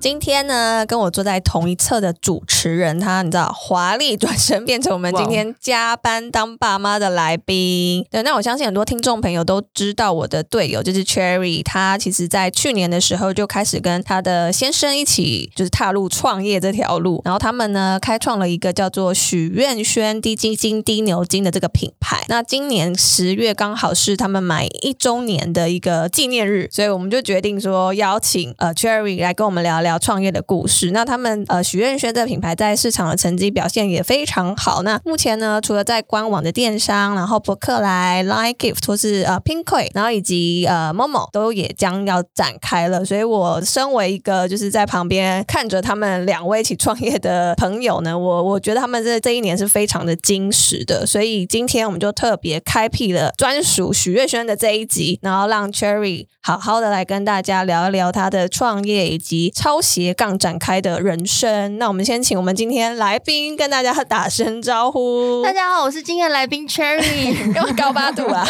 今天呢，跟我坐在同一侧的主持人，他你知道，华丽转身变成我们今天加班当爸妈的来宾。对，那我相信很多听众朋友都知道我的队友就是 Cherry，他其实在去年的时候就开始跟他的先生一起就是踏入创业这条路，然后他们呢开创了一个叫做许愿轩低基金低牛金的这个品牌。那今年十月刚好是他们满一周年的一个纪念日，所以我们就决定说邀请呃 Cherry 来跟我们聊聊。聊创业的故事，那他们呃许愿轩这个品牌在市场的成绩表现也非常好。那目前呢，除了在官网的电商，然后博客来、Line Gift 或是呃 Pinkoi，然后以及呃 Momo 都也将要展开了。所以我身为一个就是在旁边看着他们两位一起创业的朋友呢，我我觉得他们这这一年是非常的精实的。所以今天我们就特别开辟了专属许愿轩的这一集，然后让 Cherry 好好的来跟大家聊一聊他的创业以及超。斜杠展开的人生，那我们先请我们今天来宾跟大家打声招呼。大家好，我是今天的来宾 Cherry，因为高八度啊，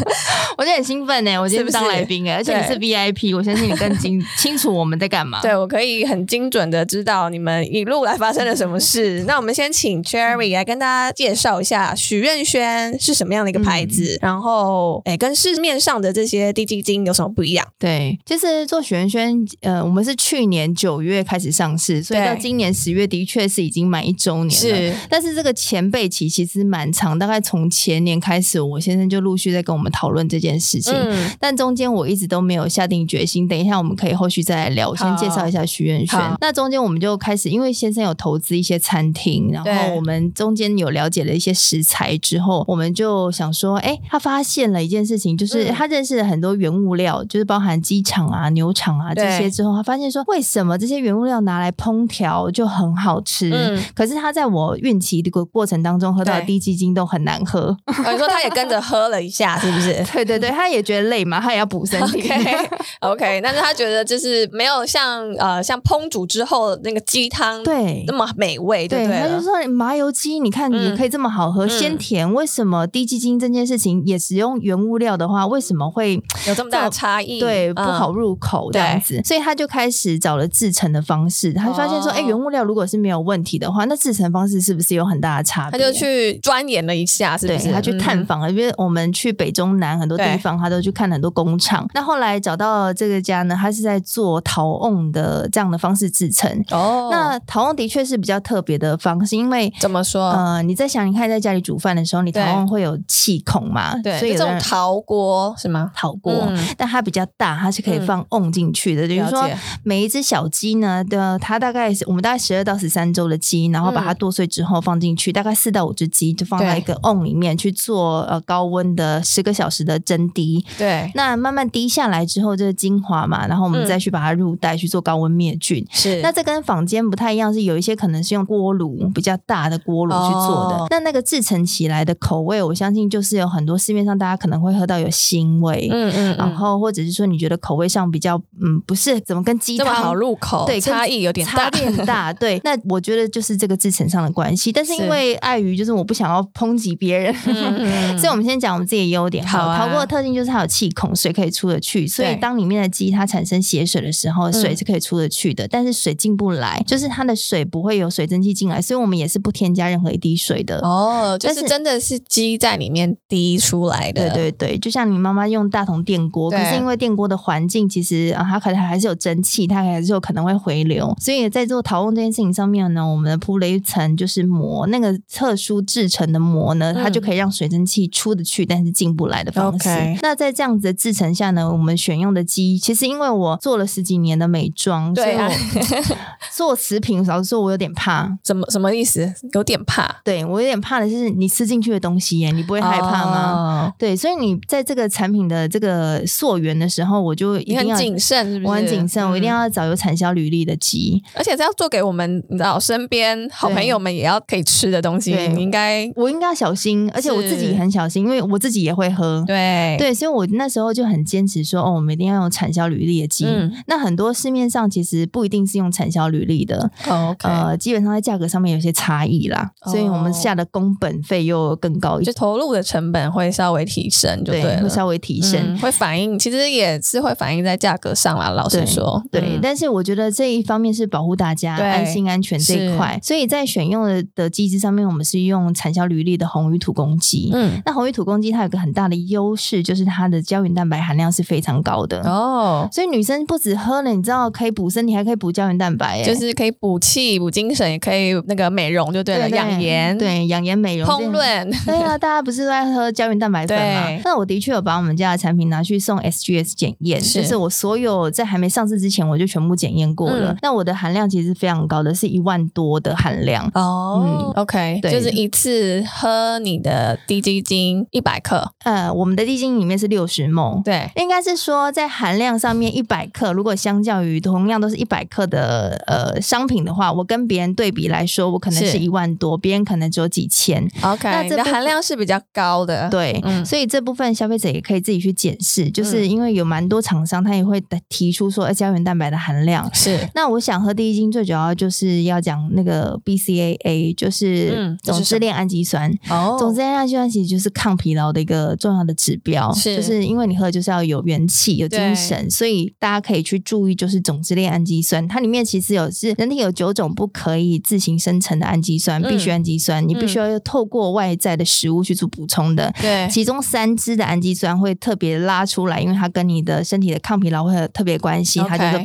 我就很兴奋呢。我今天不当来宾哎，而且你是 VIP，我相信你更清 清楚我们在干嘛。对，我可以很精准的知道你们一路来发生了什么事。那我们先请 Cherry 来跟大家介绍一下许愿轩是什么样的一个牌子，嗯、然后哎，跟市面上的这些低基金有什么不一样？对，就是做许愿轩，呃，我们是去年。九月开始上市，所以到今年十月的确是已经满一周年了。是，但是这个前辈期其实蛮长，大概从前年开始，我先生就陆续在跟我们讨论这件事情。嗯，但中间我一直都没有下定决心。等一下我们可以后续再来聊。我先介绍一下徐元轩。那中间我们就开始，因为先生有投资一些餐厅，然后我们中间有了解了一些食材之后，我们就想说，哎，他发现了一件事情，就是他认识了很多原物料，就是包含鸡场啊、牛场啊这些之后，他发现说，为什么怎么这些原物料拿来烹调就很好吃？嗯，可是他在我孕期的过程当中喝到的低基精都很难喝。你说他也跟着喝了一下，是不是？对 对对，他也觉得累嘛，他也要补身体。OK，, okay 但是他觉得就是没有像呃像烹煮之后那个鸡汤对那么美味，对，他就说麻油鸡，你看也可以这么好喝，鲜、嗯、甜，为什么低基精这件事情也使用原物料的话，为什么会有这么大的差异？对，不好入口这样子，所以他就开始找了。制成的方式，他发现说，哎、欸，原物料如果是没有问题的话，那制成方式是不是有很大的差别？他就去钻研了一下，是不是？他去探访了，因为我们去北中南很多地方，他都去看很多工厂。那后来找到这个家呢，他是在做陶瓮的这样的方式制成。哦，那陶瓮的确是比较特别的方式，因为怎么说？呃，你在想，你看在家里煮饭的时候，你陶瓮会有气孔嘛？对，所以这种陶锅是吗？陶锅、嗯，但它比较大，它是可以放瓮进去的。比、嗯、如说每一只小。鸡呢的，它大概是我们大概十二到十三周的鸡，然后把它剁碎之后放进去，嗯、大概四到五只鸡就放在一个瓮里面去做呃高温的十个小时的蒸滴。对，那慢慢滴下来之后，就是精华嘛，然后我们再去把它入袋去做高温灭菌。是、嗯，那这跟坊间不太一样，是有一些可能是用锅炉比较大的锅炉去做的。那、哦、那个制成起来的口味，我相信就是有很多市面上大家可能会喝到有腥味，嗯嗯，然后或者是说你觉得口味上比较嗯不是怎么跟鸡汤入口。对，差异有点大，差点大。对，那我觉得就是这个制程上的关系。但是因为碍于就是我不想要抨击别人，嗯、所以我们先讲我们自己的优点。好，陶锅的特性就是它有气孔，水可以出得去。所以当里面的鸡它产生血水的时候，水是可以出得去的。但是水进不来，就是它的水不会有水蒸气进来。所以我们也是不添加任何一滴水的。哦，就是真的是鸡在里面滴出来的。对对对，就像你妈妈用大同电锅，可是因为电锅的环境其实啊，它可能还是有蒸汽，它还是有可能会。回流，所以在做陶瓮这件事情上面呢，我们铺了一层就是膜，那个特殊制成的膜呢，它就可以让水蒸气出得去，但是进不来的方式。Okay. 那在这样子的制成下呢，我们选用的鸡，其实因为我做了十几年的美妆，对啊，做食品老实说，我有点怕。怎么什么意思？有点怕？对，我有点怕的是你吃进去的东西耶，你不会害怕吗？Oh. 对，所以你在这个产品的这个溯源的时候，我就一定要谨慎，是不是？我很谨慎，我一定要找有产产销履历的鸡，而且是要做给我们你知道身边好朋友们也要可以吃的东西，你应该我应该要小心，而且我自己也很小心，因为我自己也会喝。对对，所以我那时候就很坚持说，哦，我们一定要用产销履历的鸡。嗯、那很多市面上其实不一定是用产销履历的，哦 okay、呃，基本上在价格上面有些差异啦，哦、所以我们下的工本费又更高一点，就投入的成本会稍微提升就对，对，会稍微提升，嗯、会反映，其实也是会反映在价格上啦。老实说，对，但是我觉得这一方面是保护大家安心安全这一块，所以在选用的的机制上面，我们是用产销履历的红鱼土公鸡。嗯，那红鱼土公鸡它有个很大的优势，就是它的胶原蛋白含量是非常高的哦，所以女生不止喝了，你知道可以补身体，还可以补胶原蛋白，就是可以补气、补精神，也可以那个美容，就对了，养颜，对，养颜美容、烹饪，对啊，大家不是都在喝胶原蛋白粉吗？那我的确有把我们家的产品拿去送 SGS 检验，就是我所有在还没上市之前，我就全部检验过了。那我的含量其实是非常高的，是一万多的含量。哦。OK，对，就是一次喝你的低基精一百克，呃，我们的滴精里面是六十 ml，对，应该是说在含量上面一百克，如果相较于同样都是一百克的呃商品的话，我跟别人对比来说，我可能是。一万多，别人可能只有几千。OK，那这个含量是比较高的，对，嗯，所以这部分消费者也可以自己去检视，就是因为有蛮多厂商他也会提出说，胶原蛋白的含量是。那我想喝第一精最主要就是要讲那个 BCAA，就是总支链氨基酸。哦，总支链氨基酸其实就是抗疲劳的一个重要的指标，是，就是因为你喝就是要有元气、有精神，所以大家可以去注意，就是总支链氨基酸，它里面其实有是人体有九种不可以自行生成的氨基酸，必需氨基酸，你必须要透过外在的食物去做补充的。对，其中三支的氨基酸会特别拉出来，因为它跟你的身体的抗疲劳会有特别关系，它叫做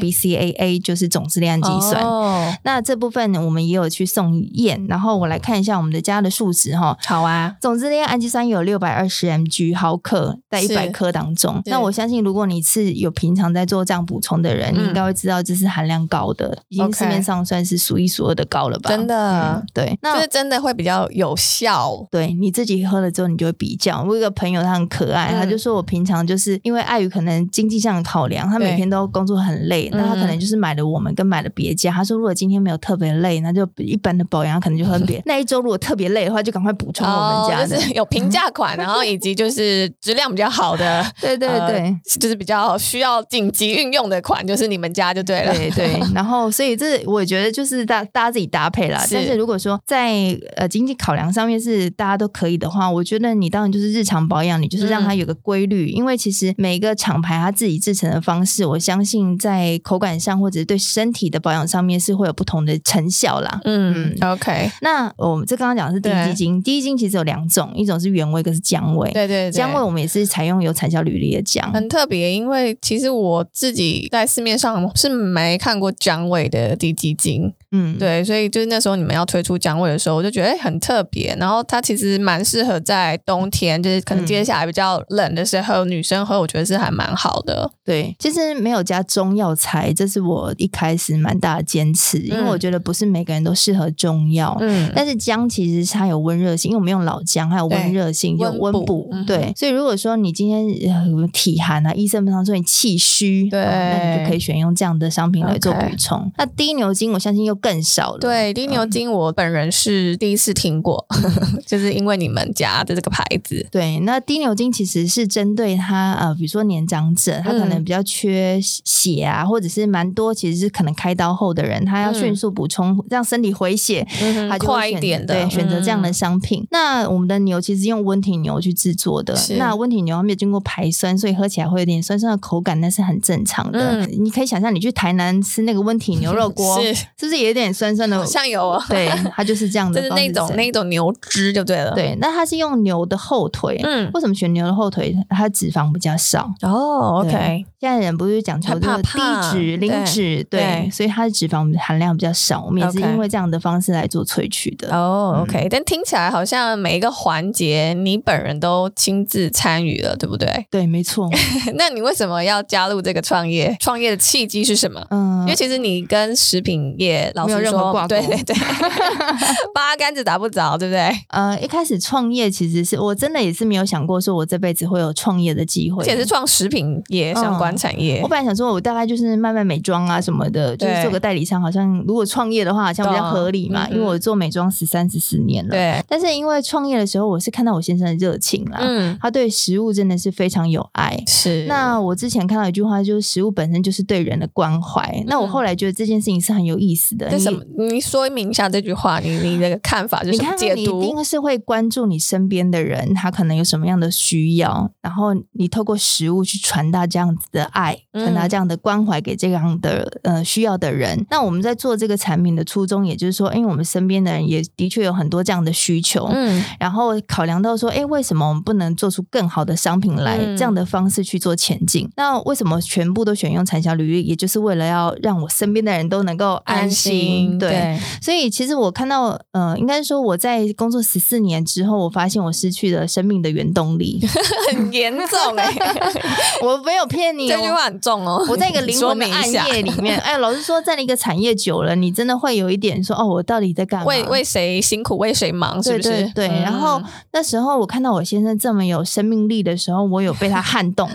BCAA，就是总支链氨基酸。哦，那这部分呢，我们也有去送验，然后我来看一下我们的家的数值哈。好啊，总支链氨基酸有六百二十 mg 毫克在一百克当中。那我相信，如果你是有平常在做这样补充的人，你应该会知道这是含量高的，已经市面上算是数一数二的高了吧？真的，对，那就是真的会比较有效。对，你自己喝了之后，你就会比较。我有一个朋友，他很可爱，他就说我平常就是因为碍于可能经济上的考量，他每天都工作很累，那他可能就是买了我们跟买了别家。他说如果今天没有特别累，那就一般的保养可能就喝别。那一周如果特别累的话，就赶快补充我们家的，就是有平价款，然后以及就是质量比较好的，对对对，就是比较需要紧急运用的款，就是你们家就对了。对对，然后所以这我觉得就是大大家自己搭配啦。但是如果说在呃经济考量上面是大家都可以的话，我觉得你当然就是日常保养，你就是让它有个规律，因为其实每个厂牌它自己制成的方式，我相信在口感上或者是对身体的保养上面是会有不同的成效啦。嗯，OK。那我们这刚刚讲的是低基金，低基金其实有两种，一种是原味，一个是姜味。对对，姜味我们也是采用有产销履历的姜，很特别，因为其实我自己在市面上是没看过姜味的滴鸡精。嗯，对，所以就是那时候你们要推出姜味的时候，我就觉得哎很特别。然后它其实蛮适合在冬天，就是可能接下来比较冷的时候，女生喝，我觉得是还蛮好的。对，其实没有加中药材，这是我一开始蛮大的坚持，因为我觉得不是每个人都适合中药。嗯，但是姜其实它有温热性，因为我们用老姜，还有温热性，有温补。对，所以如果说你今天有体寒啊，医生常说你气虚，对，那你就可以选用这样的商品来做补充。那低牛筋，我相信又更少了。对，滴牛精我本人是第一次听过，嗯、就是因为你们家的这个牌子。对，那滴牛精其实是针对他呃，比如说年长者，他可能比较缺血啊，嗯、或者是蛮多其实是可能开刀后的人，他要迅速补充，让身体回血，嗯、他就快一点的，对，选择这样的商品。嗯、那我们的牛其实用温体牛去制作的，是那温体牛它没有经过排酸，所以喝起来会有点酸酸的口感，那是很正常的。嗯、你可以想象，你去台南吃那个温体牛肉锅，是是不是也有点酸？酸的像有，对，它就是这样的，就是那种那种牛脂就对了。对，那它是用牛的后腿，嗯，为什么选牛的后腿？它脂肪比较少。哦，OK。现在人不是讲求这个低脂、零脂，对，所以它的脂肪含量比较少。我们也是因为这样的方式来做萃取的。哦，OK。但听起来好像每一个环节你本人都亲自参与了，对不对？对，没错。那你为什么要加入这个创业？创业的契机是什么？嗯，因为其实你跟食品业老实说，对对对，八竿子打不着，对不对？呃，一开始创业其实是我真的也是没有想过说我这辈子会有创业的机会，而且是创食品业相关产业。嗯、我本来想说，我大概就是卖卖美妆啊什么的，就是做个代理商，好像如果创业的话，好像比较合理嘛，嗯、因为我做美妆十三十四年了。对，但是因为创业的时候，我是看到我先生的热情啦，嗯，他对食物真的是非常有爱。是，那我之前看到一句话，就是食物本身就是对人的关怀。嗯、那我后来觉得这件事情是很有意思的。为什么？你说明一下这句话，你你的看法就是什么解读？你看，你一定是会关注你身边的人，他可能有什么样的需要，然后你透过食物去传达这样子的爱，传达这样的关怀给这样的呃需要的人。那我们在做这个产品的初衷，也就是说，因为我们身边的人也的确有很多这样的需求，嗯，然后考量到说，哎，为什么我们不能做出更好的商品来？这样的方式去做前进。那为什么全部都选用产销履历？也就是为了要让我身边的人都能够安心。对，对，所以其实我看到，呃，应该说我在工作十四年之后，我发现我失去了生命的原动力，很严重哎、欸！我没有骗你，这句话很重哦。我在一个灵魂的暗夜里面，哎，老实说，在那个产业久了，你真的会有一点说，哦，我到底在干嘛？为为谁辛苦，为谁忙？是不是？对，对，对，嗯、然后那时候我看到我先生这么有生命力的时候，我有被他撼动。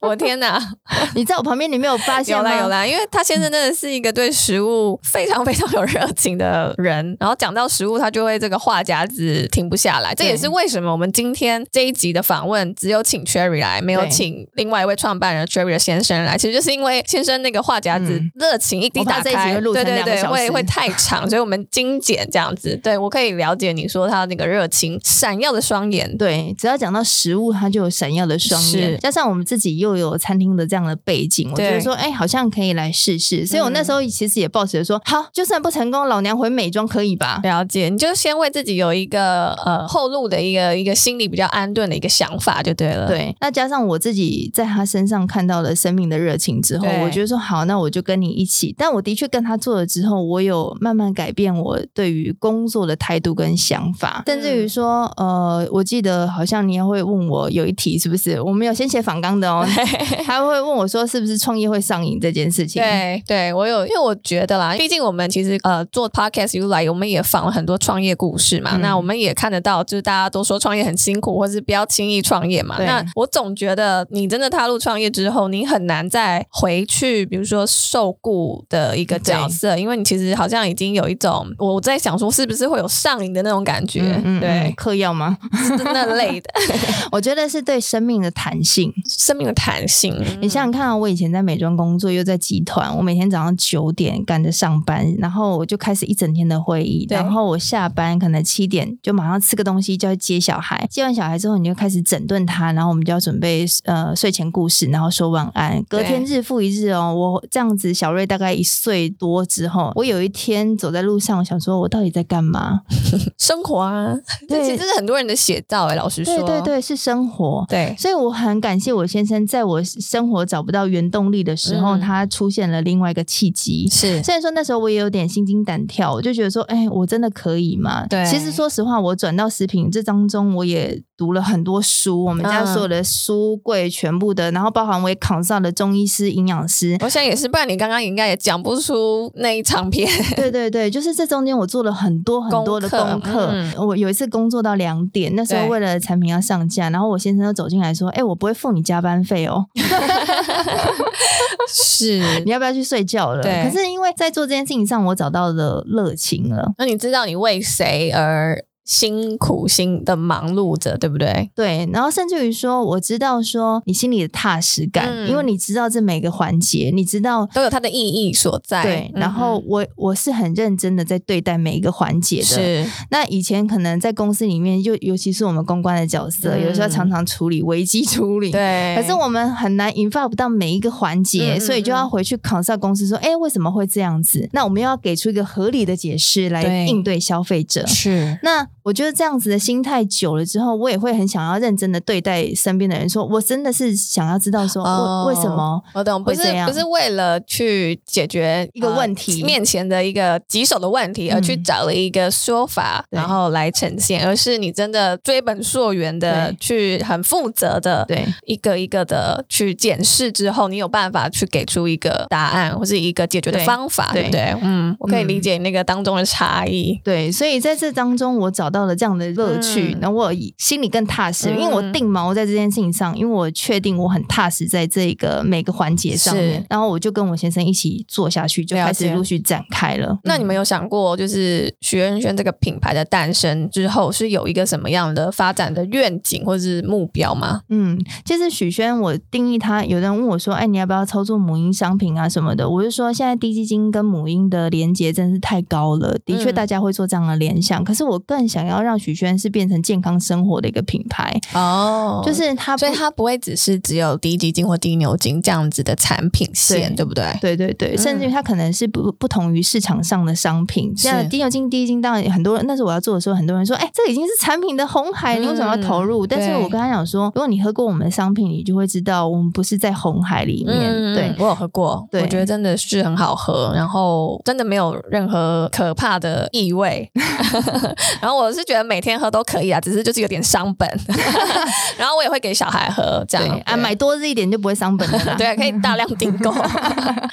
我天哪！你在我旁边，你没有发现吗？有啦有啦，因为他先生真的是一个对食物非常非常有热情的人，然后讲到食物，他就会这个话匣子停不下来。这也是为什么我们今天这一集的访问只有请 Cherry 来，没有请另外一位创办人 Cherry 的先生来。其实就是因为先生那个话匣子热情一滴打开，对对对，会会太长，所以我们精简这样子。对，我可以了解你说他那个热情闪耀的双眼。对，只要讲到食物，他就有闪耀的双眼。加上我们自己又有餐厅的这样的背景，我觉得说，哎，好像可以来试试。所以我那时候其实也抱持着说，好，就算不成功，老娘回美妆可以吧？了解，你就先为自己有一个呃后路的一个一个心理比较安顿的一个想法就对了。对，那加上我自己在他身上看到了生命的热情之后，我觉得说好，那我就跟你一起。但我的确跟他做了之后，我有慢慢改变我对于工作的态度跟想法，甚至于说，呃，我记得好像你也会问我有一题是不是？我们有先写访纲的哦。他会问我说：“是不是创业会上瘾这件事情？”对，对我有，因为我觉得啦，毕竟我们其实呃做 podcast 以来，我们也访了很多创业故事嘛。嗯、那我们也看得到，就是大家都说创业很辛苦，或是不要轻易创业嘛。那我总觉得，你真的踏入创业之后，你很难再回去，比如说受雇的一个角色，因为你其实好像已经有一种我在想说，是不是会有上瘾的那种感觉？嗯嗯、对，嗑药吗？那类的，我觉得是对生命的弹性，生命的弹性。你想想看啊，我以前在美妆工作，又在集团，我每天早上九点赶着上班，然后我就开始一整天的会议，然后我下班可能七点就马上吃个东西，就要接小孩，接完小孩之后，你就开始整顿他，然后我们就要准备呃睡前故事，然后说晚安。隔天日复一日哦，我这样子，小瑞大概一岁多之后，我有一天走在路上，我想说我到底在干嘛？生活啊，对这其实是很多人的写照哎，老实说，对对对，是生活。对，所以我很感谢我先生，在我。生活找不到原动力的时候，嗯、他出现了另外一个契机。是，虽然说那时候我也有点心惊胆跳，我就觉得说，哎，我真的可以吗？对，其实说实话，我转到食品这当中，我也读了很多书，我们家所有的书柜全部的，嗯、然后包含我也考上的中医师、营养师。我想也是，不然你刚刚应该也讲不出那一长篇。对对对，就是这中间我做了很多很多的功课。嗯、我有一次工作到两点，那时候为了产品要上架，然后我先生就走进来说：“哎，我不会付你加班费哦。” 是，你要不要去睡觉了？对。可是因为在做这件事情上，我找到了热情了。那你知道你为谁而？辛苦心的忙碌着，对不对？对，然后甚至于说，我知道说你心里的踏实感，嗯、因为你知道这每个环节，你知道都有它的意义所在。对，然后我我是很认真的在对待每一个环节的。是，那以前可能在公司里面，就尤其是我们公关的角色，嗯、有时候常常处理危机处理。对，可是我们很难引发不到每一个环节，嗯、所以就要回去考察公司说，哎，为什么会这样子？那我们又要给出一个合理的解释来应对消费者。是，那。我觉得这样子的心态久了之后，我也会很想要认真的对待身边的人说，说我真的是想要知道说，哦、为什么我懂，不是不是为了去解决一个问题、呃、面前的一个棘手的问题而去找了一个说法，嗯、然后来呈现，而是你真的追本溯源的去很负责的，对。一个一个的去检视之后，你有办法去给出一个答案或是一个解决的方法，对，对不对？嗯，我可以理解那个当中的差异。对，所以在这当中，我找到了这样的乐趣，然后我心里更踏实，因为我定锚在这件事情上，因为我确定我很踏实在这个每个环节上面，然后我就跟我先生一起做下去，就开始陆续展开了。那你们有想过，就是许愿轩这个品牌的诞生之后，是有一个什么样的发展的愿景或者是目标吗？嗯，其实许轩，我定义他，有人问我说：“哎，你要不要操作母婴商品啊什么的？”我就说，现在低基金跟母婴的连接真是太高了，的确大家会做这样的联想。嗯、可是我更想要让许宣是变成健康生活的一个品牌哦，就是它，所以它不会只是只有滴鸡精或低牛精这样子的产品线，对，对不对？对对对，甚至于它可能是不不同于市场上的商品。像低牛精、滴鸡精，当然很多人那时候我要做的时候，很多人说：“哎，这已经是产品的红海，你为什么要投入？”嗯、但是我跟他讲说：“如果你喝过我们的商品，你就会知道我们不是在红海里面。嗯”对，我有喝过，对，我觉得真的是很好喝，然后真的没有任何可怕的异味。然后我是觉得每天喝都可以啊，只是就是有点伤本。然后我也会给小孩喝，这样啊，买多这一点就不会伤本了。对，可以大量订购。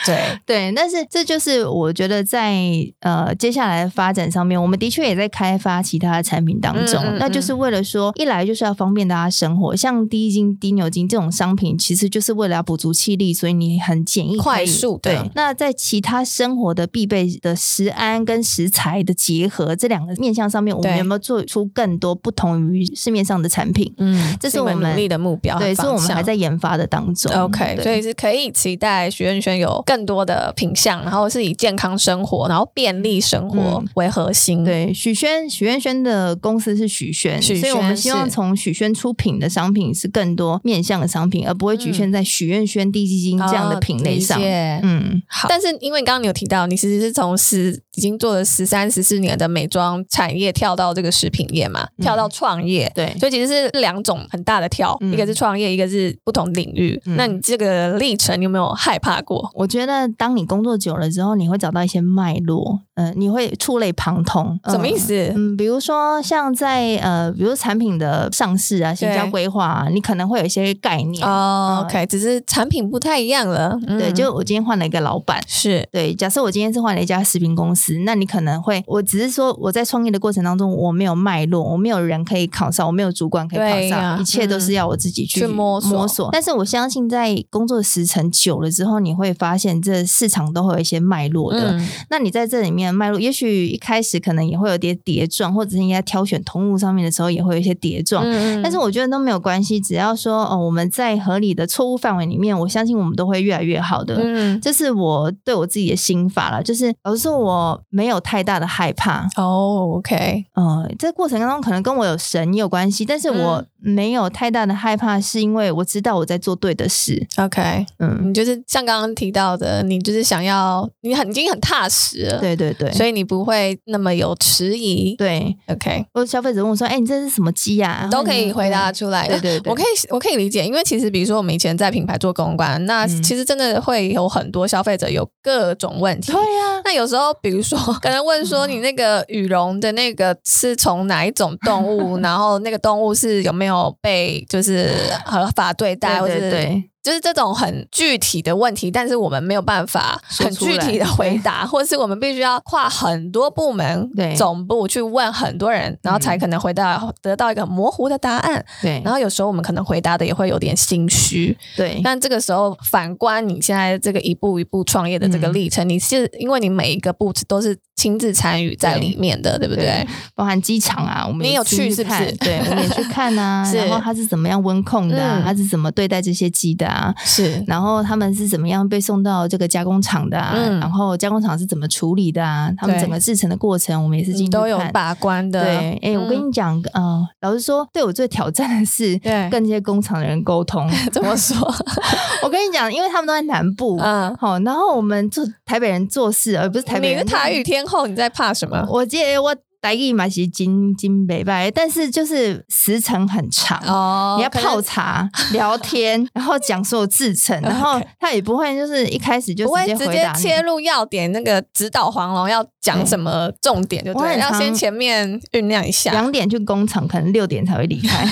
对 对，但是这就是我觉得在呃接下来的发展上面，我们的确也在开发其他的产品当中，嗯嗯嗯，那就是为了说，一来就是要方便大家生活，像低筋、低牛筋这种商品，其实就是为了要补足气力，所以你很简易、快速。对，那在其他生活的必备的食安跟食材的结合这两个面向上面，我们有没有做出更多不同于市面上的产品？嗯，这是我们努力的目标，对，是我们还在研发的当中。OK，所以是可以期待许愿轩有更多的品相，然后是以健康生活，然后便利生活为核心。嗯、对，许轩许愿轩的公司是许轩，许所以我们希望从许轩出品的商品是更多面向的商品，而不会局限在许愿轩低基金这样的品类上。哦、嗯，好。但是因为刚刚你有提到，你其实是从十已经做了十三十四年的美妆产业跳到这个食品业嘛，跳到创业，对，所以其实是两种很大的跳，一个是创业，一个是不同领域。那你这个历程，你有没有害怕过？我觉得当你工作久了之后，你会找到一些脉络，嗯，你会触类旁通。什么意思？嗯，比如说像在呃，比如产品的上市啊、行销规划，你可能会有一些概念哦。OK，只是产品不太一样了。对，就我今天换了一个老板，是对。假设我今天是换了一家食品公司，那你可能会，我只是说我在创业的过程当中，我没有脉络，我没有人可以考上，我没有主管可以考上，一切都是要我自己去摸索。摸索。但是我相信，在工作时程久了之后，你会发现这市场都会有一些脉络的。那你在这里面脉络，也许一开始可能也会有点叠撞，或者是你在挑选通路上面的时候也会有一些叠撞。但是我觉得都没有关系，只要说哦，我们在合理的错误范围里面，我相信我们都会越来越好的。嗯，这是我对我自己的心法了，就是老实说我没有太大的害怕。哦，OK，嗯，这个过程当中可能跟我有神也有关系，但是我没有太大的害怕，是因为我知道我在做对的事。OK，嗯，你就是像刚刚提到的，你就是想要，你很已经很踏实了，对对对，所以你不会那么有迟疑。对，OK。或者消费者问我说：“哎，你这是什么鸡呀？”都可以回答出来。对对对，我可以我可以理解，因为其实比如说我们以前在品牌做公关，那其实真的会有很多消费者有各种问题。对呀，那有时候比如说 可能问说你那个羽绒的那个是从哪一种动物，然后那个动物是有没有被就是合法对待，或者对。就是这种很具体的问题，但是我们没有办法很具体的回答，或是我们必须要跨很多部门、总部去问很多人，然后才可能回答得到一个模糊的答案。对，然后有时候我们可能回答的也会有点心虚。对，但这个时候反观你现在这个一步一步创业的这个历程，你是因为你每一个步子都是亲自参与在里面的，对不对？包含机场啊，我们也有去是不是？对，我们也去看啊，然后它是怎么样温控的，它是怎么对待这些鸡的啊？啊，是，然后他们是怎么样被送到这个加工厂的啊？嗯、然后加工厂是怎么处理的啊？他们整个制成的过程，我们也是进去都有把关的。对，哎、嗯，我跟你讲，嗯，老实说，对我最挑战的是跟这些工厂的人沟通。怎么说？我跟你讲，因为他们都在南部，嗯，好、哦，然后我们做台北人做事，而不是台北人。你是台语天后，你在怕什么？我记得我台语嘛是金金北拜，但是就是时程很长哦。你要泡茶、聊天，然后讲所有制程，然后他也不会就是一开始就直接回答，直接切入要点，那个指导黄龙要讲什么重点就对，就对，要先前面酝酿一下。两点去工厂，可能六点才会离开。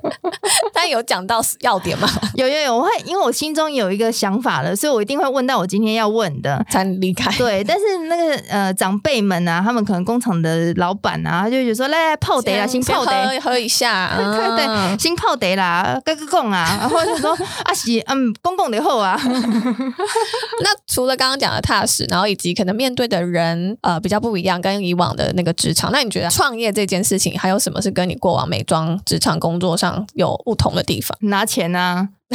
但有讲到要点吗？有有有，我会因为我心中有一个想法了，所以我一定会问到我今天要问的才离开。对，但是那个呃长辈们啊，他们可能工厂的老板啊，他就觉得说来来泡茶啦，先泡茶喝，喝一下，对对对，先泡茶啦，哥哥讲啊，然后就说啊是嗯公公的后啊。那除了刚刚讲的踏实，然后以及可能面对的人呃比较不一样，跟以往的那个职场，那你觉得创业这件事情还有什么是跟你过往美妆职场工作上有不同的地方？拿钱啊。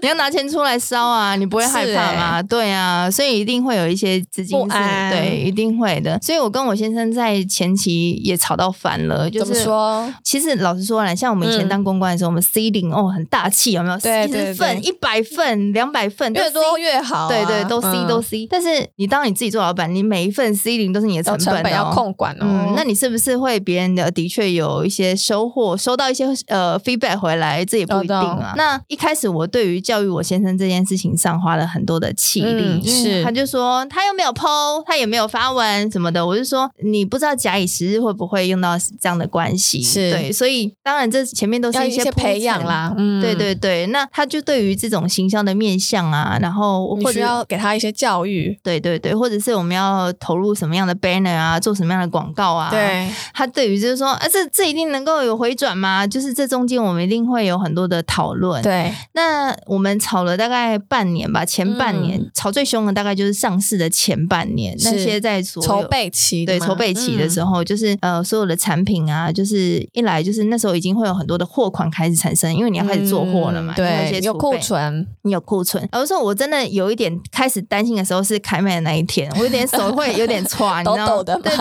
你要拿钱出来烧啊，你不会害怕吗？欸、对啊，所以一定会有一些资金是，对，一定会的。所以我跟我先生在前期也吵到烦了，就是怎么说？其实老实说来，像我们以前当公关的时候，嗯、我们 C 零哦很大气，有没有？对对对，份、一百份、两百份，越多越好、啊。对对，都 C、嗯、都 C。但是你当你自己做老板，你每一份 C 零都是你的成本、哦，成本要控管哦。嗯，那你是不是会别人的的确有一些收获，收到一些呃 feedback 回来？这也不一定啊。那一开始我对于教育我先生这件事情上花了很多的气力，嗯、是他就说他又没有 PO，他也没有发文什么的，我就说你不知道假以时日会不会用到这样的关系，是。对，所以当然这前面都是一些，培养啦，嗯，对对对，那他就对于这种形象的面相啊，然后或者要给他一些教育，对对对，或者是我们要投入什么样的 banner 啊，做什么样的广告啊，对，他对于就是说啊，这这一定能够有回转吗？就是这中间我们一定会有很多的讨论，对，那我们吵了大概。半年吧，前半年、嗯、吵最凶的大概就是上市的前半年，那些在筹备期，对筹备期的时候，嗯、就是呃所有的产品啊，就是一来就是那时候已经会有很多的货款开始产生，因为你要开始做货了嘛，嗯、对，有库存，你有库存。有时候我真的有一点开始担心的时候是开卖的那一天，我有点手会有点剉，你知道吗？对对，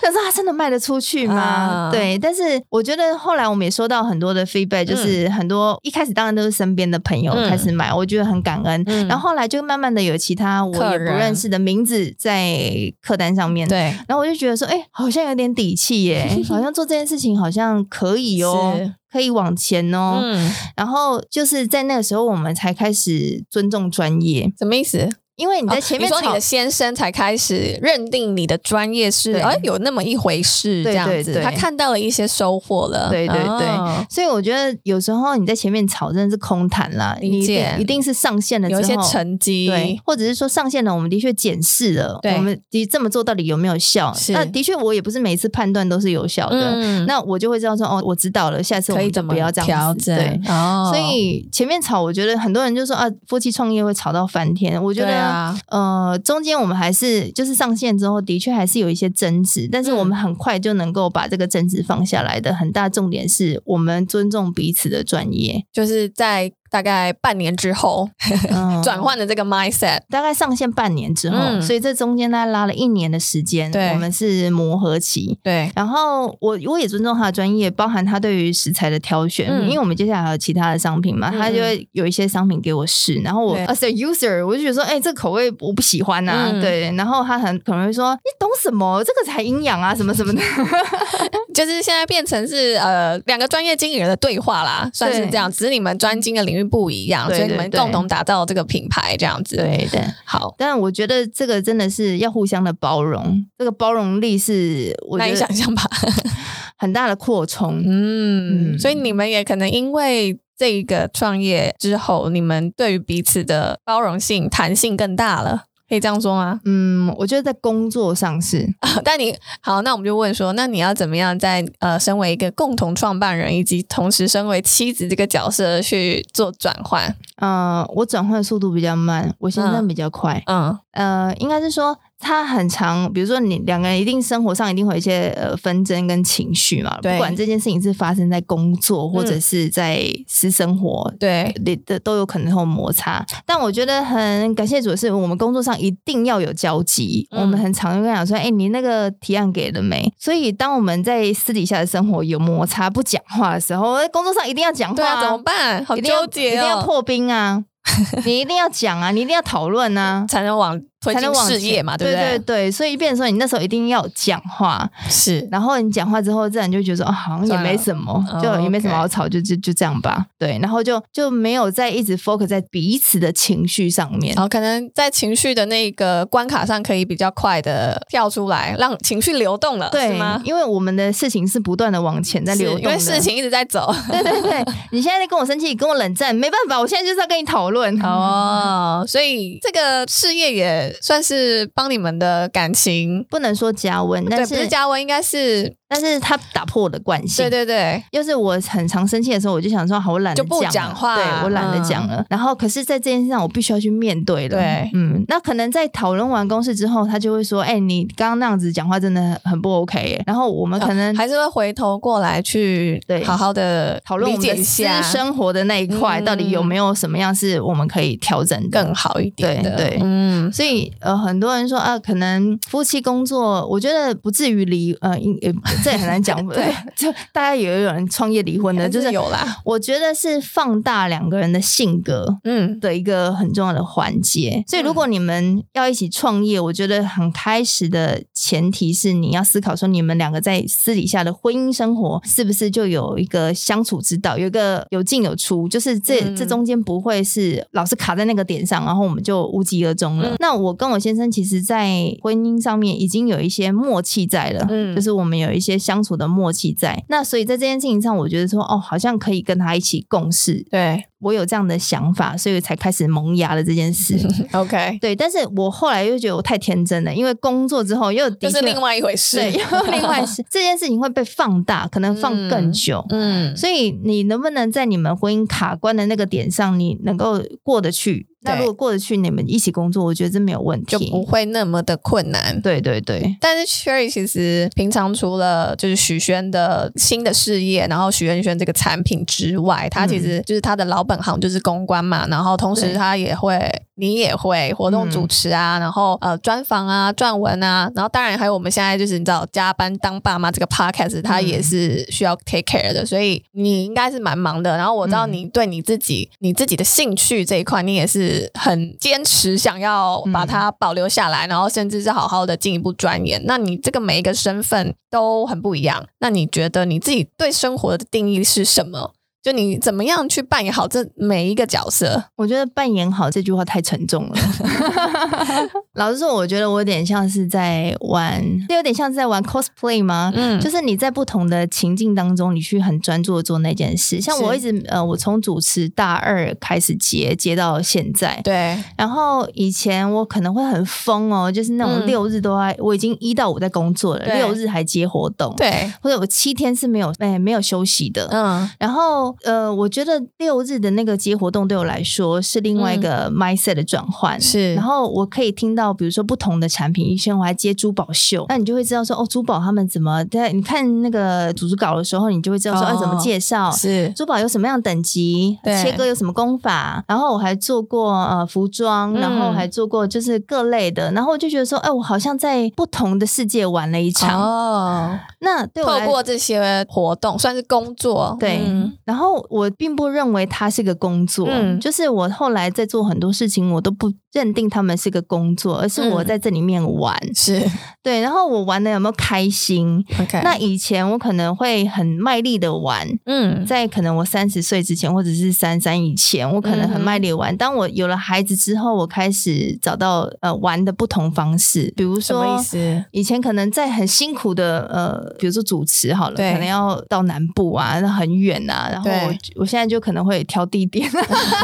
但 是他真的卖得出去吗？嗯、对，但是我觉得后来我们也收到很多的 feedback，就是很多、嗯、一开始当然都是身边的朋友开始。买，我觉得很感恩。嗯、然后后来就慢慢的有其他我也不认识的名字在客单上面。对，然后我就觉得说，哎、欸，好像有点底气耶，好像做这件事情好像可以哦，是可以往前哦。嗯、然后就是在那个时候，我们才开始尊重专业。什么意思？因为你在前面、哦，你说你的先生才开始认定你的专业是，哎对，有那么一回事，这样子，对对对，他看到了一些收获了，对对对，哦、所以我觉得有时候你在前面吵真的是空谈啦，理解，一定是上线了之后，有一些成绩，对，或者是说上线了，我们的确检视了，对。我们的这么做到底有没有效？是。那的确我也不是每一次判断都是有效的，嗯、那我就会知道说，哦，我知道了，下次我们就不要这样子，对，哦，所以前面吵，我觉得很多人就说啊，夫妻创业会吵到翻天，我觉得，呃，中间我们还是就是上线之后，的确还是有一些争执，但是我们很快就能够把这个争执放下来的。很大重点是我们尊重彼此的专业，就是在。大概半年之后，转换的这个 mindset，大概上线半年之后，嗯、所以这中间大概拉了一年的时间，对。我们是磨合期。对，然后我我也尊重他的专业，包含他对于食材的挑选，嗯、因为我们接下来还有其他的商品嘛，嗯、他就会有一些商品给我试，然后我 as a user，我就觉得说，哎、欸，这个口味我不喜欢呐、对，然后他很可能会说，你懂什么？这个才营养啊，什么什么的，就是现在变成是呃两个专业经理人的对话啦，算是这样，对。只是你们专精的领域。不一样，所以你们共同打造这个品牌，这样子。对对，好。但我觉得这个真的是要互相的包容，这个包容力是我难以想象吧，很大的扩充。嗯，嗯，所以你们也可能因为这一个创业之后，你们对于彼此的包容性、弹性更大了。可以这样说吗？嗯，我觉得在工作上是，但你好，那我们就问说，那你要怎么样在呃，身为一个共同创办人，以及同时身为妻子这个角色去做转换？嗯、呃，我转换速度比较慢，我现在比较快。嗯，嗯呃，应该是说。他很常，比如说你两个人一定生活上一定会有一些呃纷争跟情绪嘛，不管这件事情是发生在工作或者是在私生活，对的都有可能会有摩擦。但我觉得很感谢主的是，我们工作上一定要有交集。嗯、我们很常会跟他讲说，哎、欸，你那个提案给了没？所以当我们在私底下的生活有摩擦不讲话的时候，工作上一定要讲话，啊，怎么办？好纠结哦，一定要破冰啊！你一定要讲啊，你一定要讨论啊，才能往推进事业嘛，对不对？对对对，所以变成说你那时候一定要讲话，是，然后你讲话之后，自然就觉得说哦，好像也没什么，就也没什么好吵，就就就这样吧。对，然后就就没有再一直 focus 在彼此的情绪上面，然后可能在情绪的那个关卡上可以比较快的跳出来，让情绪流动了，对吗？因为我们的事情是不断的往前在流动，因为事情一直在走。对 对对，你现在在跟我生气，跟我冷战，没办法，我现在就是要跟你讨论哦。所以这个事业也算是帮你们的感情，不能说加温，但是不是加温，应该是。但是他打破我的惯性，对对对，又是我很常生气的时候，我就想说，好，我懒得讲，就不讲话，对我懒得讲了。嗯、然后，可是，在这件事上，我必须要去面对了。对，嗯，那可能在讨论完公事之后，他就会说，哎、欸，你刚刚那样子讲话真的很不 OK 耶。然后我们可能、啊、还是会回头过来去对好好的讨论我们的私生活的那一块，到底有没有什么样是我们可以调整的更好一点的？对，对嗯，所以呃，很多人说啊，可能夫妻工作，我觉得不至于离呃，也这也很难讲。对，就大家也有人创业离婚的，就是有啦。我觉得是放大两个人的性格，嗯，的一个很重要的环节。所以，如果你们要一起创业，我觉得很开始的前提是你要思考说，你们两个在私底下的婚姻生活是不是就有一个相处之道，有一个有进有出，就是这这中间不会是老是卡在那个点上，然后我们就无疾而终了。那我跟我先生其实，在婚姻上面已经有一些默契在了，嗯，就是我们有一些相处的。默契在那，所以在这件事情上，我觉得说哦，好像可以跟他一起共事。对，我有这样的想法，所以才开始萌芽了这件事。OK，对，但是我后来又觉得我太天真了，因为工作之后又这是另外一回事，对，又另外事，这件事情会被放大，可能放更久。嗯，嗯，所以你能不能在你们婚姻卡关的那个点上，你能够过得去？那如果过得去，你们一起工作，我觉得这没有问题，就不会那么的困难。对对对。但是 Sherry 其实平常除了就是许宣的新的事业，然后许愿轩这个产品之外，他其实就是他的老本行就是公关嘛，然后同时他也会。你也会活动主持啊，嗯、然后呃专访啊、撰文啊，然后当然还有我们现在就是你知道加班当爸妈这个 podcast，它也是需要 take care 的，所以你应该是蛮忙的。然后我知道你对你自己、嗯、你自己的兴趣这一块，你也是很坚持想要把它保留下来，嗯、然后甚至是好好的进一步钻研。那你这个每一个身份都很不一样，那你觉得你自己对生活的定义是什么？就你怎么样去扮演好这每一个角色？我觉得扮演好这句话太沉重了。老实说，我觉得我有点像是在玩，就有点像是在玩 cosplay 吗？嗯，就是你在不同的情境当中，你去很专注的做那件事。像我一直呃，我从主持大二开始接，接到现在。对。然后以前我可能会很疯哦，就是那种六日都在，嗯、我已经一到五在工作了，六日还接活动。对。或者我七天是没有哎没有休息的。嗯。然后。呃，我觉得六日的那个接活动对我来说是另外一个 mindset 的转换，是。然后我可以听到，比如说不同的产品，以前我还接珠宝秀，那你就会知道说，哦，珠宝他们怎么在？你看那个组织稿的时候，你就会知道说，哎，怎么介绍？是珠宝有什么样等级？切割有什么功法？然后我还做过呃服装，然后还做过就是各类的，然后我就觉得说，哎，我好像在不同的世界玩了一场哦。那对我透过这些活动算是工作，对，然后。我并不认为它是个工作，嗯，就是我后来在做很多事情，我都不认定他们是个工作，而是我在这里面玩，嗯、是对。然后我玩的有没有开心.那以前我可能会很卖力的玩，嗯，在可能我三十岁之前，或者是三三以前，我可能很卖力的玩。嗯、当我有了孩子之后，我开始找到呃玩的不同方式，比如说，什么意思？以前可能在很辛苦的呃，比如说主持好了，可能要到南部啊，那很远啊，然后我，我现在就可能会挑地点，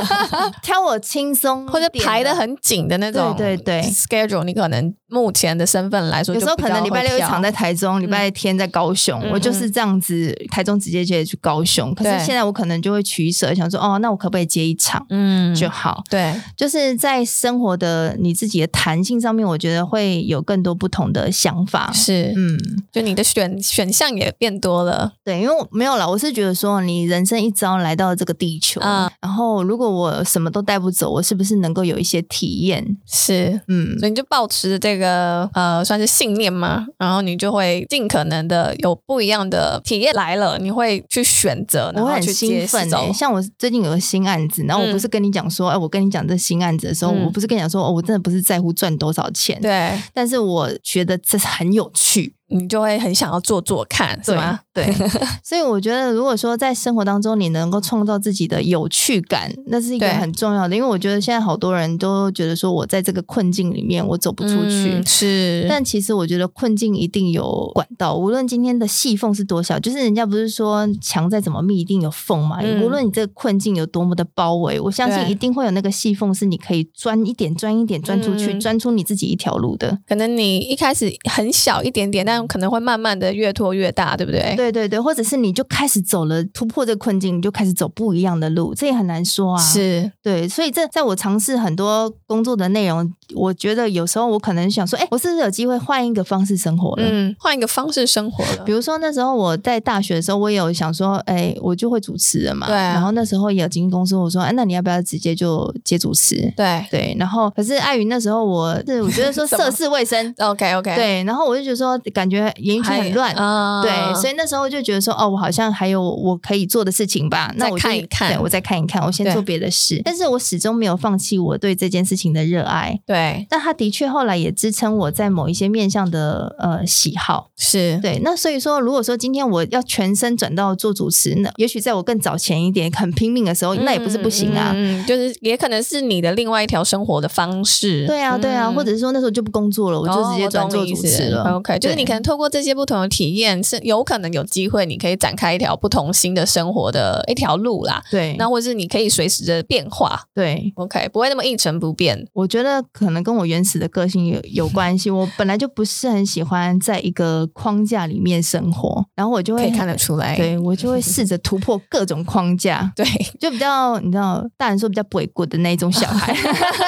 挑我轻松或者排的很紧的那种，对对对，schedule 你可能目前的身份来说，有时候可能礼拜六一场在台中，礼拜天在高雄，我就是这样子，台中直接接去高雄。可是现在我可能就会取舍，想说哦，那我可不可以接一场，嗯，就好。对，就是在生活的你自己的弹性上面，我觉得会有更多不同的想法。是，嗯，就你的选选项也变多了。对，因为我没有了，我是觉得说你人生一遭来到这个地球，嗯。然后如果我什么都带不走，我是不是能够有一些体验？是，嗯，所以你就保持这个呃，算是信念嘛，然后你就会尽可能的有不一样的体验来了，你会去选择，然后去接受。我很兴奋欸，像我最近有个新案子，然后我不是跟你讲说，哎、嗯，我跟你讲这新案子的时候，嗯、我不是跟你讲说，哦，我真的不是在乎赚多少钱，对，但是我觉得这是很有趣。你就会很想要做做看，是吗？对，所以我觉得，如果说在生活当中你能够创造自己的有趣感，那是一个很重要的。因为我觉得现在好多人都觉得说，我在这个困境里面我走不出去，嗯、是。但其实我觉得困境一定有管道，无论今天的细缝是多小，就是人家不是说墙再怎么密一定有缝嘛？嗯、无论你这个困境有多么的包围，我相信一定会有那个细缝是你可以钻一点、钻一点、钻出去、钻、嗯、出你自己一条路的。可能你一开始很小一点点，但可能会慢慢的。越拖越大，对不对？对对对，或者是你就开始走了突破这个困境，你就开始走不一样的路，这也很难说啊。是对，所以这在我尝试很多工作的内容，我觉得有时候我可能想说，哎，我是不是有机会换一个方式生活了？嗯，换一个方式生活了。比如说那时候我在大学的时候，我也有想说，哎，我就会主持人嘛。对啊。然后那时候也有经纪公司，我说，哎，那你要不要直接就接主持？对对。然后可是碍于那时候我是我觉得说 涉世未深，OK OK。对。然后我就觉得说，感觉演艺圈很乱啊。对。所以那时候就觉得说，哦，我好像还有我可以做的事情吧。那我看一看，对，我再看一看，我先做别的事。但是我始终没有放弃我对这件事情的热爱。对，但他的确后来也支撑我在某一些面向的呃喜好。是对。那所以说，如果说今天我要全身转到做主持，呢也许在我更早前一点很拼命的时候，嗯、那也不是不行啊。嗯，就是也可能是你的另外一条生活的方式。对啊，对啊，或者是说那时候就不工作了，我就直接转做主持了。哦、OK，就是你可能透过这些不同的体验是有可能有机会，你可以展开一条不同新的生活的一条路啦。对，那或者是你可以随时的变化。对，OK，不会那么一成不变。我觉得可能跟我原始的个性有有关系。我本来就不是很喜欢在一个框架里面生活，然后我就会可以看得出来，对我就会试着突破各种框架。对，就比较你知道，大人说比较不会过的那种小孩，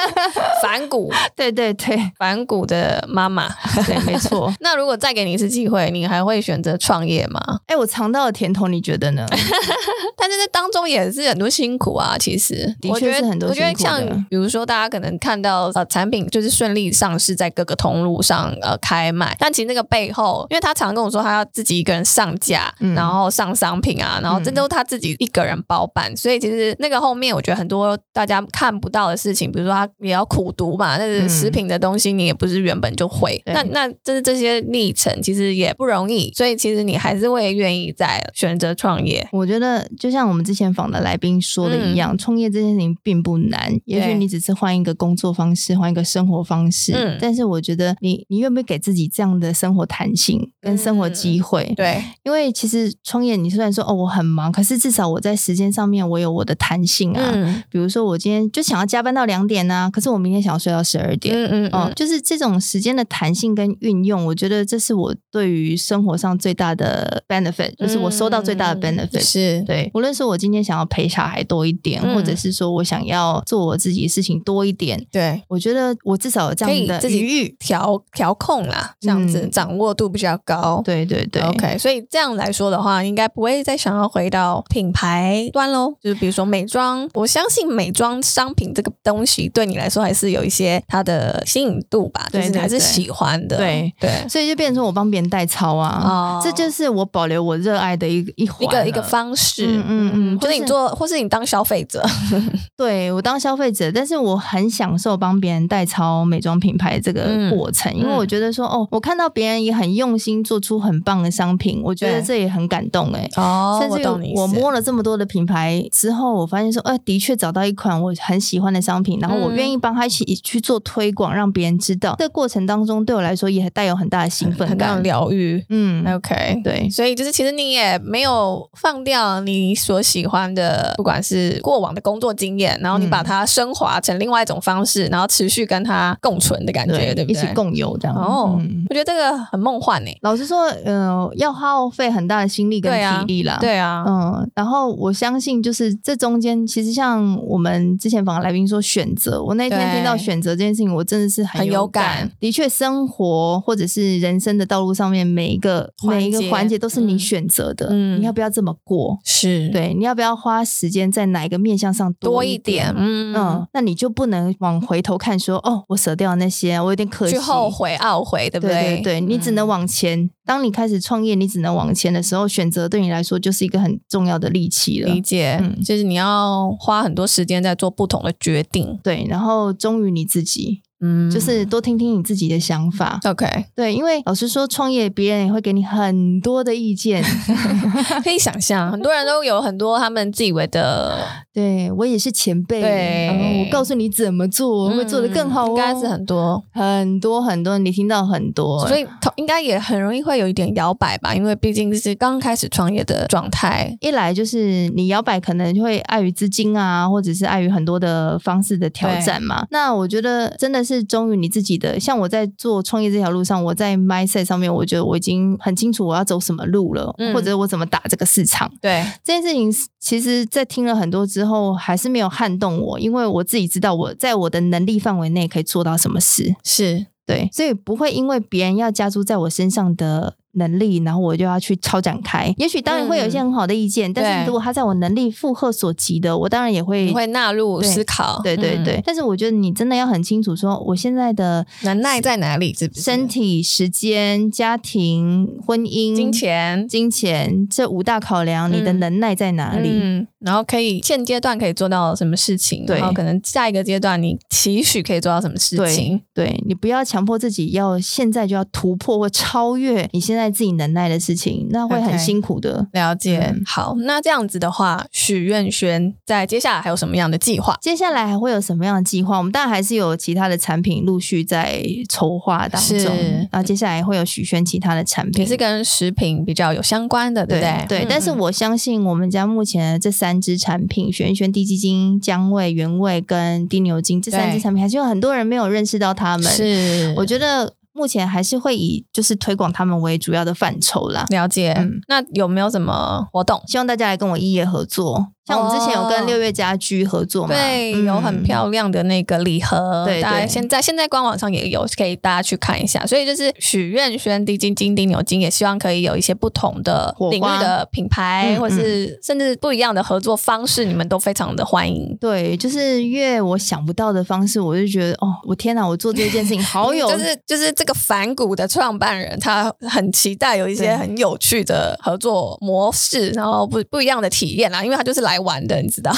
反骨。对对对，反骨的妈妈。对，没错。那如果再给你一次机会，你还会选择创业吗？哎，我尝到了甜头，你觉得呢？但是这当中也是很多辛苦啊，其实的确是很多辛苦的。我觉得像比如说，大家可能看到呃产品就是顺利上市在各个通路上呃开卖，但其实那个背后，因为他常跟我说他要自己一个人上架，嗯、然后上商品啊，然后这都是他自己一个人包办，嗯、所以其实那个后面我觉得很多大家看不到的事情，比如说他也要苦读嘛，那是食品的东西，你也不是原本就会，嗯、那那这是这些历程其实也不容易，所以其实你还是会愿意在选择创业。我觉得就像我们之前访的来宾说的一样，嗯、创业这件事情并不难，也许你只是换一个工作方式，换一个生活方式。嗯，但是我觉得你你愿不愿意给自己这样的生活弹性跟生活机会？嗯、对，因为其实创业，你虽然说哦我很忙，可是至少我在时间上面我有我的弹性啊。嗯，比如说我今天就想要加班到两点啊，可是我明天想要睡到十二点。嗯嗯嗯，就是这种时间的弹性跟运用，我觉得这是我对于生活上最大的 benefit，就是我收到最大的 benefit。是。对，无论是我今天想要陪小孩多一点，嗯、或者是说我想要做我自己的事情多一点，对，我觉得我至少有这样的自己调调控啦，这样子、嗯、掌握度比较高。对对对，OK，所以这样来说的话，应该不会再想要回到品牌端喽。就是比如说美妆，我相信美妆商品这个东西对你来说还是有一些它的吸引度吧，对，就是你还是喜欢的。对。对，对所以就变成我帮别人代操啊，哦、这就是我保留我热爱的一一一个。一个方式，嗯嗯嗯，或是你做，或是你当消费者，对，我当消费者，但是我很享受帮别人代操美妆品牌这个过程，因为我觉得说，哦，我看到别人也很用心做出很棒的商品，我觉得这也很感动哎。哦，甚至我摸了这么多的品牌之后，我发现说，哎，的确找到一款我很喜欢的商品，然后我愿意帮他一起去做推广，让别人知道。这个过程当中，对我来说也带有很大的兴奋 感，很大的疗愈。嗯，OK，对，所以就是其实你也没有。放掉你所喜欢的，不管是过往的工作经验，然后你把它升华成另外一种方式，嗯、然后持续跟它共存的感觉，对，对不对？一起共有这样。哦，嗯、我觉得这个很梦幻呢。老实说，嗯、呃，要耗费很大的心力跟体力啦。对啊，嗯。然后我相信，就是这中间，其实像我们之前访的来宾说选择，我那天听到选择这件事情，我真的是很有感。有感的确，生活或者是人生的道路上面每一个每一个环节都是你选择的，嗯，你要不要这么过？是对，你要不要花时间在哪一个面向上多一点？嗯嗯，那你就不能往回头看说，说哦，我舍掉那些，我有点可惜，去后悔懊悔，对不对？对你只能往前。嗯当你开始创业，你只能往前的时候，选择对你来说就是一个很重要的利器了。理解，嗯，就是你要花很多时间在做不同的决定，对，然后忠于你自己。嗯，就是多听听你自己的想法。OK，对，因为老实说，创业别人也会给你很多的意见，可以想象，很多人都有很多他们自以为的。对，我也是前辈，然后我告诉你怎么做，我会做得更好哦。应该是很多很多很多，你听到很多，所以应该也很容易会有一点摇摆吧，因为毕竟是刚开始创业的状态。一来就是你摇摆，可能会碍于资金啊，或者是碍于很多的方式的挑战嘛。那我觉得真的。是忠于你自己的，像我在做创业这条路上，我在 mindset 上面，我觉得我已经很清楚我要走什么路了，嗯、或者我怎么打这个市场。对这件事情，其实，在听了很多之后，还是没有撼动我，因为我自己知道我在我的能力范围内可以做到什么事。是对，所以不会因为别人要加注在我身上的。能力，然后我就要去超展开。也许当然会有一些很好的意见，嗯、但是如果他在我能力负荷所及的，我当然也会会纳入思考。对对对，但是我觉得你真的要很清楚说，我现在的能耐在哪里？是不是？身体、时间、家庭、婚姻、金钱、金钱这五大考量，你的能耐在哪里？嗯，嗯然后可以现阶段可以做到什么事情？对，然后可能下一个阶段你期许可以做到什么事情？对，对你不要强迫自己要现在就要突破或超越你现在自己能耐的事情，那会很辛苦的。Okay, 了解、嗯。好，那这样子的话，许愿轩在接下来还有什么样的计划？接下来还会有什么样的计划？我们当然还是有其他的产品陆续在筹划当中。然后接下来会有许轩其他的产品，也是跟食品比较有相关的，对不对？对。但是我相信我们家目前的这三支产品——许愿轩低基金、姜味原味跟低牛精这三支产品，还是有很多人没有认识到他们。是，我觉得。目前还是会以就是推广他们为主要的范畴啦。了解，嗯，那有没有什么活动？希望大家来跟我异业合作。像我们之前有跟六月家居合作嘛？对、嗯，有很漂亮的那个礼盒。对，大家现在现在官网上也有，可以大家去看一下。所以就是许愿轩滴金金、滴牛金，也希望可以有一些不同的领域的品牌，或是甚至不一样的合作方式，你们都非常的欢迎。对，就是越我想不到的方式，我就觉得哦，我天哪，我做这件事情好有，就是就是这个反骨的创办人，他很期待有一些很有趣的合作模式，然后不不一样的体验啦，因为他就是来。玩的，你知道，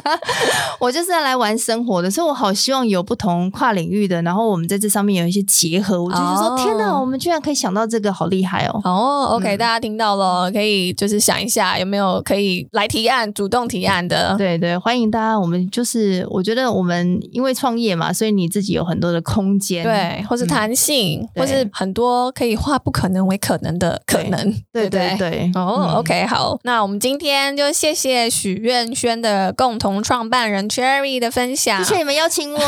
我就是要来玩生活的，所以我好希望有不同跨领域的，然后我们在这上面有一些结合。我就是说，oh. 天哪，我们居然可以想到这个，好厉害哦！哦、嗯、大家听到了，可以就是想一下有没有可以来提案、主动提案的。对对，欢迎大家。我们就是我觉得我们因为创业嘛，所以你自己有很多的空间，对，或是弹性、嗯，或是很多可以化不可能为可能的可能，对对对，对。哦、oh, 嗯、，OK，好，那我们今天就谢谢。许愿轩的共同创办人 Cherry 的分享，谢谢你们邀请我。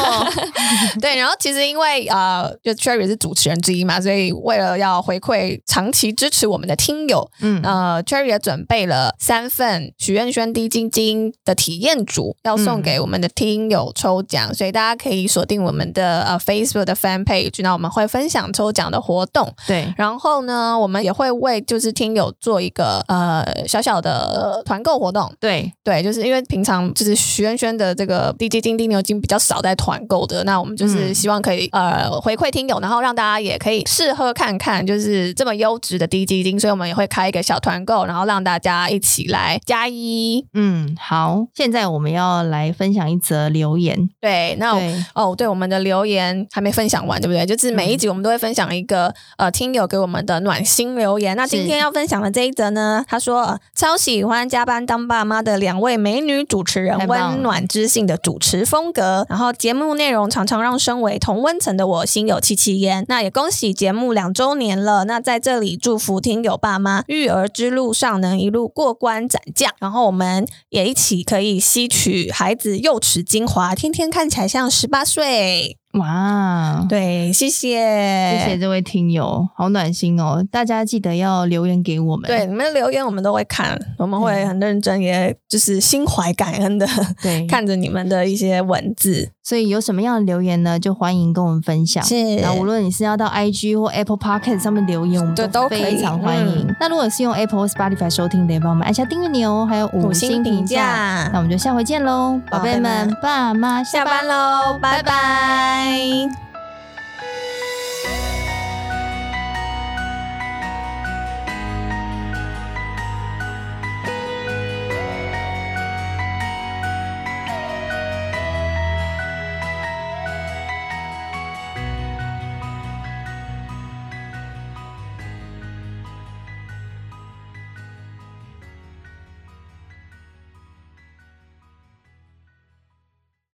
对，然后其实因为呃，就 Cherry 是主持人之一嘛，所以为了要回馈长期支持我们的听友，嗯，呃，Cherry 也准备了三份许愿轩滴晶晶的体验组，要送给我们的听友抽奖，嗯、所以大家可以锁定我们的呃 Facebook 的 Fan Page，那我们会分享抽奖的活动。对，然后呢，我们也会为就是听友做一个呃小小的团购活动。对。对，就是因为平常就是许愿轩的这个低基金、低牛金比较少在团购的，那我们就是希望可以、嗯、呃回馈听友，然后让大家也可以试喝看看，就是这么优质的低基金，所以我们也会开一个小团购，然后让大家一起来加一。嗯，好，现在我们要来分享一则留言。对，那对哦，对，我们的留言还没分享完，对不对？就是每一集我们都会分享一个、嗯、呃听友给我们的暖心留言。那今天要分享的这一则呢，他说超喜欢加班当爸妈的。两位美女主持人温暖知性的主持风格，然后节目内容常常让身为同温层的我心有戚戚焉。那也恭喜节目两周年了，那在这里祝福听友爸妈育儿之路上能一路过关斩将，然后我们也一起可以吸取孩子幼齿精华，天天看起来像十八岁。哇，对，谢谢，谢谢这位听友，好暖心哦！大家记得要留言给我们，对，你们留言我们都会看，我们会很认真，也就是心怀感恩的，对，看着你们的一些文字。所以有什么样的留言呢？就欢迎跟我们分享。是，那无论你是要到 IG 或 Apple Podcast 上面留言，我们都非常欢迎。嗯、那如果是用 Apple 或 Spotify 收听的，也帮我们按下订阅钮哦，还有五星评价。那我们就下回见喽，宝贝们，爸妈下班喽，拜拜。嗨